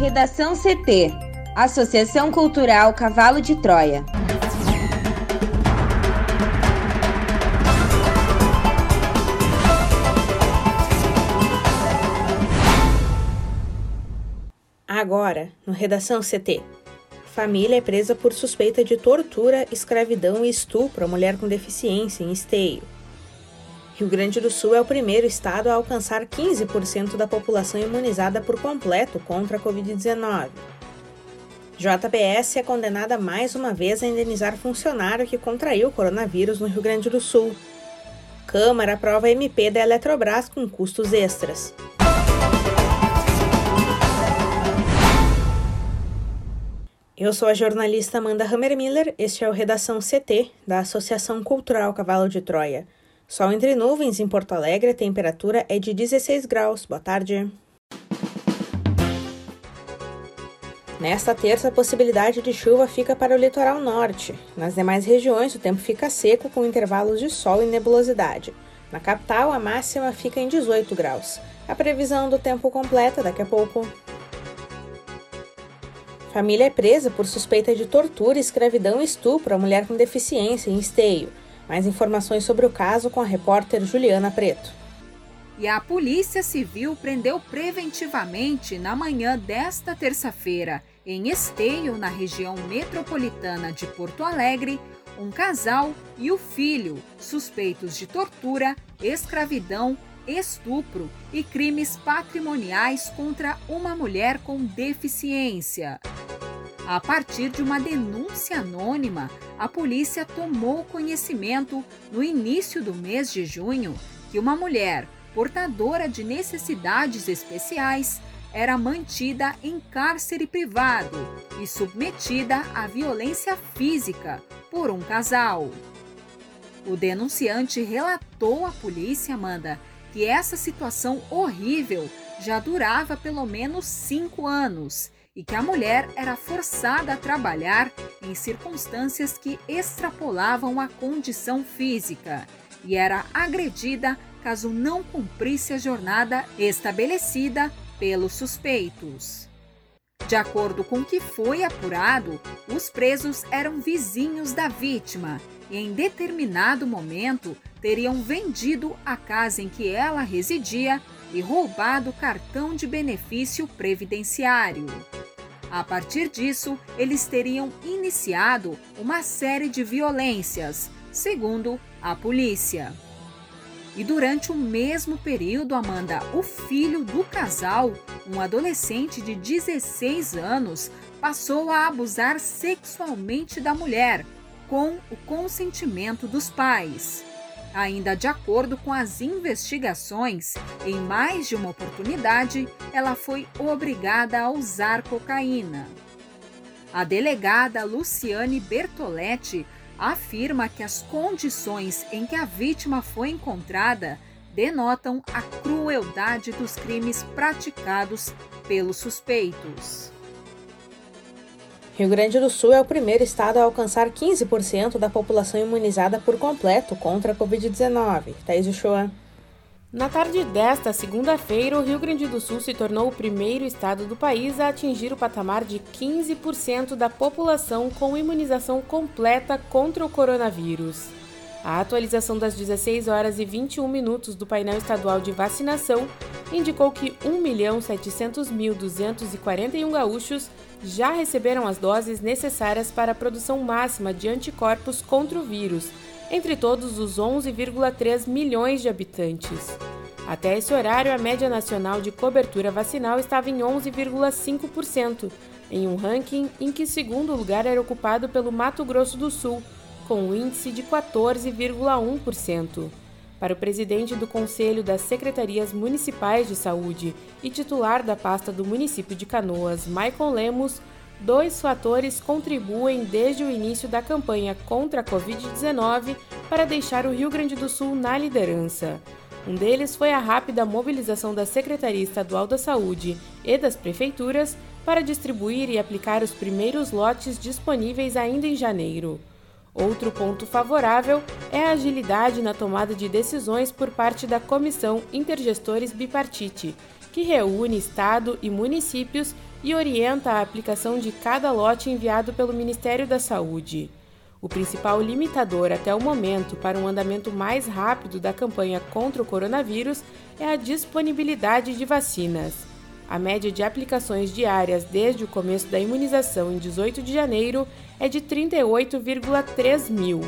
Redação CT Associação Cultural Cavalo de Troia. Agora, no Redação CT. Família é presa por suspeita de tortura, escravidão e estupro a mulher com deficiência em Esteio. Rio Grande do Sul é o primeiro estado a alcançar 15% da população imunizada por completo contra a Covid-19. JBS é condenada mais uma vez a indenizar funcionário que contraiu o coronavírus no Rio Grande do Sul. Câmara aprova MP da Eletrobras com custos extras. Eu sou a jornalista Amanda Hammermiller, este é o Redação CT, da Associação Cultural Cavalo de Troia. Sol entre nuvens em Porto Alegre, a temperatura é de 16 graus. Boa tarde. Nesta terça, a possibilidade de chuva fica para o litoral norte. Nas demais regiões, o tempo fica seco com intervalos de sol e nebulosidade. Na capital, a máxima fica em 18 graus. A previsão do tempo completa daqui a pouco. Família é presa por suspeita de tortura, escravidão e estupro a mulher com deficiência em Esteio. Mais informações sobre o caso com a repórter Juliana Preto. E a Polícia Civil prendeu preventivamente na manhã desta terça-feira, em Esteio, na região metropolitana de Porto Alegre, um casal e o filho suspeitos de tortura, escravidão estupro e crimes patrimoniais contra uma mulher com deficiência. A partir de uma denúncia anônima, a polícia tomou conhecimento no início do mês de junho que uma mulher portadora de necessidades especiais era mantida em cárcere privado e submetida à violência física por um casal. O denunciante relatou à polícia, Amanda, que essa situação horrível já durava pelo menos cinco anos e que a mulher era forçada a trabalhar em circunstâncias que extrapolavam a condição física e era agredida caso não cumprisse a jornada estabelecida pelos suspeitos. De acordo com o que foi apurado, os presos eram vizinhos da vítima e, em determinado momento, teriam vendido a casa em que ela residia e roubado o cartão de benefício previdenciário. A partir disso, eles teriam iniciado uma série de violências, segundo a polícia. E durante o mesmo período, Amanda, o filho do casal, um adolescente de 16 anos, passou a abusar sexualmente da mulher, com o consentimento dos pais. Ainda de acordo com as investigações, em mais de uma oportunidade, ela foi obrigada a usar cocaína. A delegada Luciane Bertoletti afirma que as condições em que a vítima foi encontrada denotam a crueldade dos crimes praticados pelos suspeitos. Rio Grande do Sul é o primeiro estado a alcançar 15% da população imunizada por completo contra a Covid-19. Thaís Uchoa. Na tarde desta segunda-feira, o Rio Grande do Sul se tornou o primeiro estado do país a atingir o patamar de 15% da população com imunização completa contra o coronavírus. A atualização das 16 horas e 21 minutos do painel estadual de vacinação indicou que 1.700.241 gaúchos já receberam as doses necessárias para a produção máxima de anticorpos contra o vírus, entre todos os 11,3 milhões de habitantes. Até esse horário, a média nacional de cobertura vacinal estava em 11,5%, em um ranking em que segundo lugar era ocupado pelo Mato Grosso do Sul, com um índice de 14,1%. Para o presidente do Conselho das Secretarias Municipais de Saúde e titular da pasta do município de Canoas, Michael Lemos, dois fatores contribuem desde o início da campanha contra a Covid-19 para deixar o Rio Grande do Sul na liderança. Um deles foi a rápida mobilização da Secretaria Estadual da Saúde e das prefeituras para distribuir e aplicar os primeiros lotes disponíveis ainda em janeiro. Outro ponto favorável é a agilidade na tomada de decisões por parte da Comissão Intergestores Bipartite, que reúne Estado e municípios e orienta a aplicação de cada lote enviado pelo Ministério da Saúde. O principal limitador até o momento para um andamento mais rápido da campanha contra o coronavírus é a disponibilidade de vacinas. A média de aplicações diárias desde o começo da imunização em 18 de janeiro é de 38,3 mil,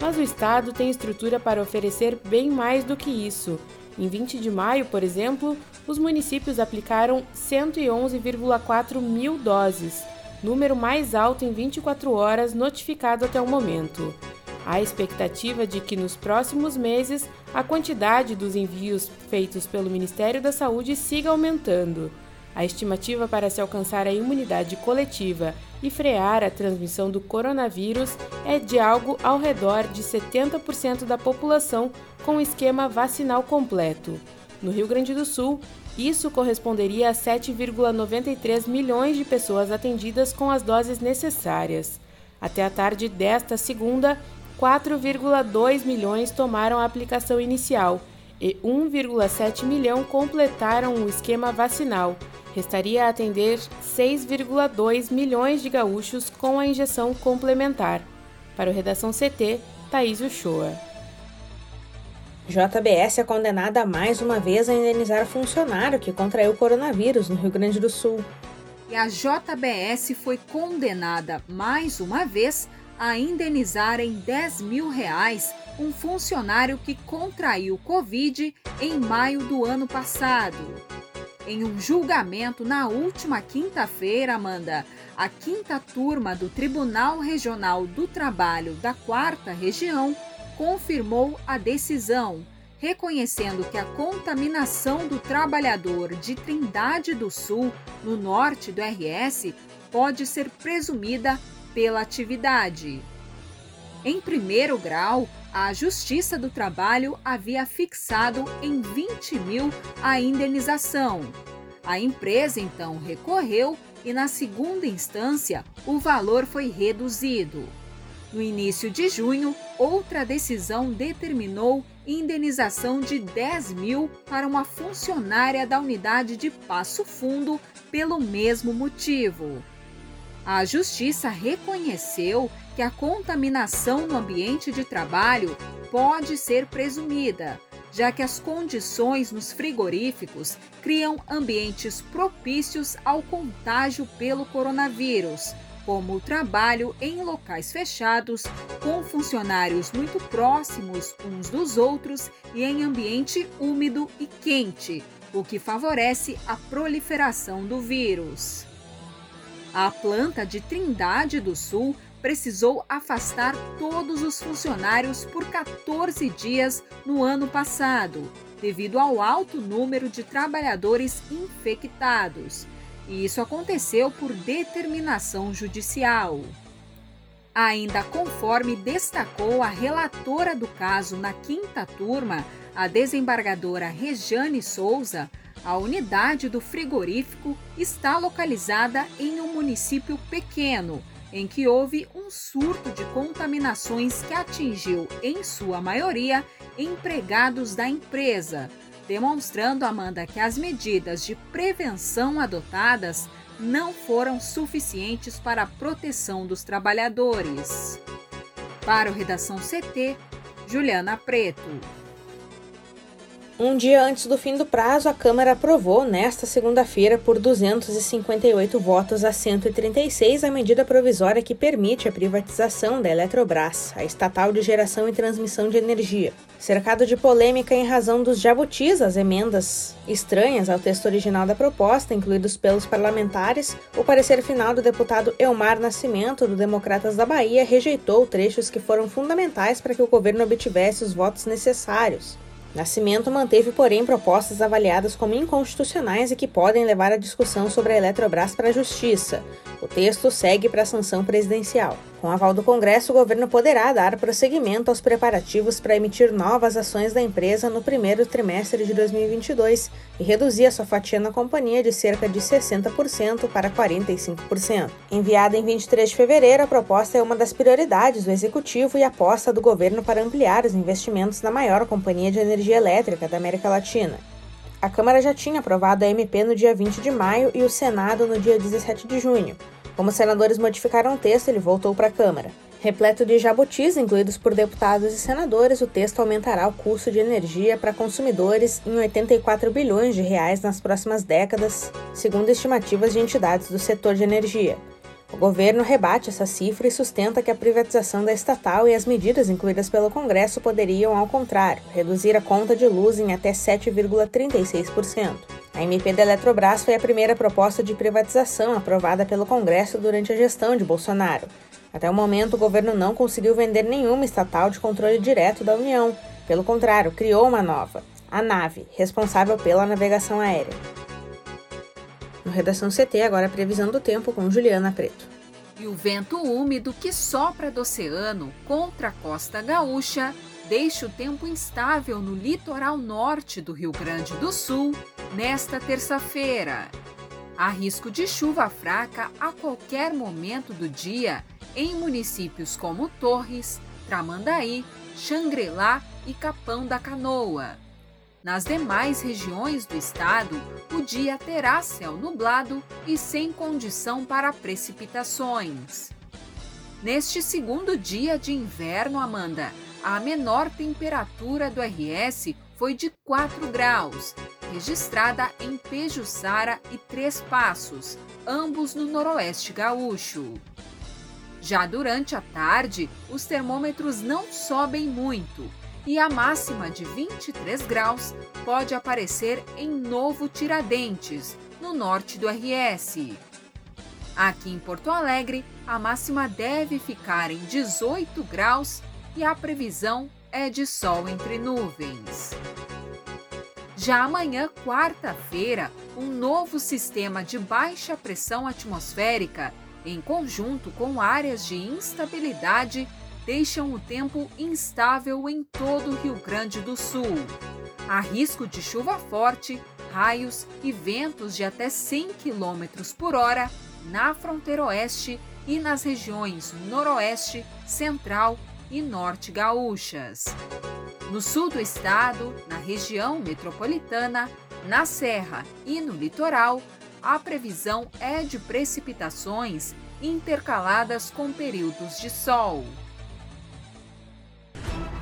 mas o estado tem estrutura para oferecer bem mais do que isso. Em 20 de maio, por exemplo, os municípios aplicaram 111,4 mil doses número mais alto em 24 horas notificado até o momento. Há expectativa de que nos próximos meses a quantidade dos envios feitos pelo Ministério da Saúde siga aumentando. A estimativa para se alcançar a imunidade coletiva e frear a transmissão do coronavírus é de algo ao redor de 70% da população com o esquema vacinal completo. No Rio Grande do Sul, isso corresponderia a 7,93 milhões de pessoas atendidas com as doses necessárias. Até a tarde desta segunda, 4,2 milhões tomaram a aplicação inicial e 1,7 milhão completaram o esquema vacinal. Restaria atender 6,2 milhões de gaúchos com a injeção complementar. Para o Redação CT, Thaís Uchoa. JBS é condenada mais uma vez a indenizar funcionário que contraiu coronavírus no Rio Grande do Sul. E a JBS foi condenada mais uma vez a indenizar em 10 mil reais um funcionário que contraiu Covid em maio do ano passado. Em um julgamento na última quinta-feira, Amanda, a quinta turma do Tribunal Regional do Trabalho da Quarta Região confirmou a decisão, reconhecendo que a contaminação do trabalhador de Trindade do Sul, no norte do RS, pode ser presumida pela atividade. Em primeiro grau, a Justiça do Trabalho havia fixado em 20 mil a indenização. A empresa então recorreu e, na segunda instância, o valor foi reduzido. No início de junho, outra decisão determinou indenização de 10 mil para uma funcionária da unidade de Passo Fundo pelo mesmo motivo. A Justiça reconheceu que a contaminação no ambiente de trabalho pode ser presumida, já que as condições nos frigoríficos criam ambientes propícios ao contágio pelo coronavírus como o trabalho em locais fechados, com funcionários muito próximos uns dos outros e em ambiente úmido e quente, o que favorece a proliferação do vírus. A planta de Trindade do Sul precisou afastar todos os funcionários por 14 dias no ano passado, devido ao alto número de trabalhadores infectados e isso aconteceu por determinação judicial. Ainda conforme destacou a relatora do caso na quinta turma, a desembargadora Rejane Souza, a unidade do frigorífico está localizada em um município pequeno, em que houve um surto de contaminações que atingiu, em sua maioria, empregados da empresa, demonstrando, Amanda, que as medidas de prevenção adotadas não foram suficientes para a proteção dos trabalhadores. Para o Redação CT, Juliana Preto. Um dia antes do fim do prazo, a Câmara aprovou, nesta segunda-feira, por 258 votos a 136, a medida provisória que permite a privatização da Eletrobras, a estatal de geração e transmissão de energia. Cercado de polêmica em razão dos jabutis, as emendas estranhas ao texto original da proposta, incluídos pelos parlamentares, o parecer final do deputado Elmar Nascimento, do Democratas da Bahia, rejeitou trechos que foram fundamentais para que o governo obtivesse os votos necessários. Nascimento manteve, porém, propostas avaliadas como inconstitucionais e que podem levar a discussão sobre a Eletrobras para a Justiça. O texto segue para a sanção presidencial. Com aval do Congresso, o governo poderá dar prosseguimento aos preparativos para emitir novas ações da empresa no primeiro trimestre de 2022 e reduzir a sua fatia na companhia de cerca de 60% para 45%. Enviada em 23 de fevereiro, a proposta é uma das prioridades do executivo e aposta do governo para ampliar os investimentos na maior companhia de energia elétrica da América Latina. A Câmara já tinha aprovado a MP no dia 20 de maio e o Senado no dia 17 de junho. Como os senadores modificaram o texto, ele voltou para a Câmara. Repleto de jabutis incluídos por deputados e senadores, o texto aumentará o custo de energia para consumidores em 84 bilhões de reais nas próximas décadas, segundo estimativas de entidades do setor de energia. O governo rebate essa cifra e sustenta que a privatização da estatal e as medidas incluídas pelo Congresso poderiam, ao contrário, reduzir a conta de luz em até 7,36%. A MP da Eletrobras foi a primeira proposta de privatização aprovada pelo Congresso durante a gestão de Bolsonaro. Até o momento, o governo não conseguiu vender nenhuma estatal de controle direto da União. Pelo contrário, criou uma nova, a Nave, responsável pela navegação aérea. No Redação CT, agora a previsão do tempo com Juliana Preto. E o vento úmido que sopra do oceano contra a costa gaúcha deixa o tempo instável no litoral norte do Rio Grande do Sul nesta terça-feira. Há risco de chuva fraca a qualquer momento do dia em municípios como Torres, Tramandaí, Xangri-Lá e Capão da Canoa. Nas demais regiões do estado, o dia terá céu nublado e sem condição para precipitações. Neste segundo dia de inverno, Amanda, a menor temperatura do RS foi de 4 graus, registrada em Pejuçara e Três Passos, ambos no noroeste gaúcho. Já durante a tarde, os termômetros não sobem muito e a máxima de 23 graus pode aparecer em Novo Tiradentes, no norte do RS. Aqui em Porto Alegre, a máxima deve ficar em 18 graus e a previsão é de sol entre nuvens. Já amanhã, quarta-feira, um novo sistema de baixa pressão atmosférica em conjunto com áreas de instabilidade, deixam o tempo instável em todo o Rio Grande do Sul. Há risco de chuva forte, raios e ventos de até 100 km por hora na fronteira oeste e nas regiões noroeste, central e norte gaúchas. No sul do estado, na região metropolitana, na serra e no litoral, a previsão é de precipitações intercaladas com períodos de sol.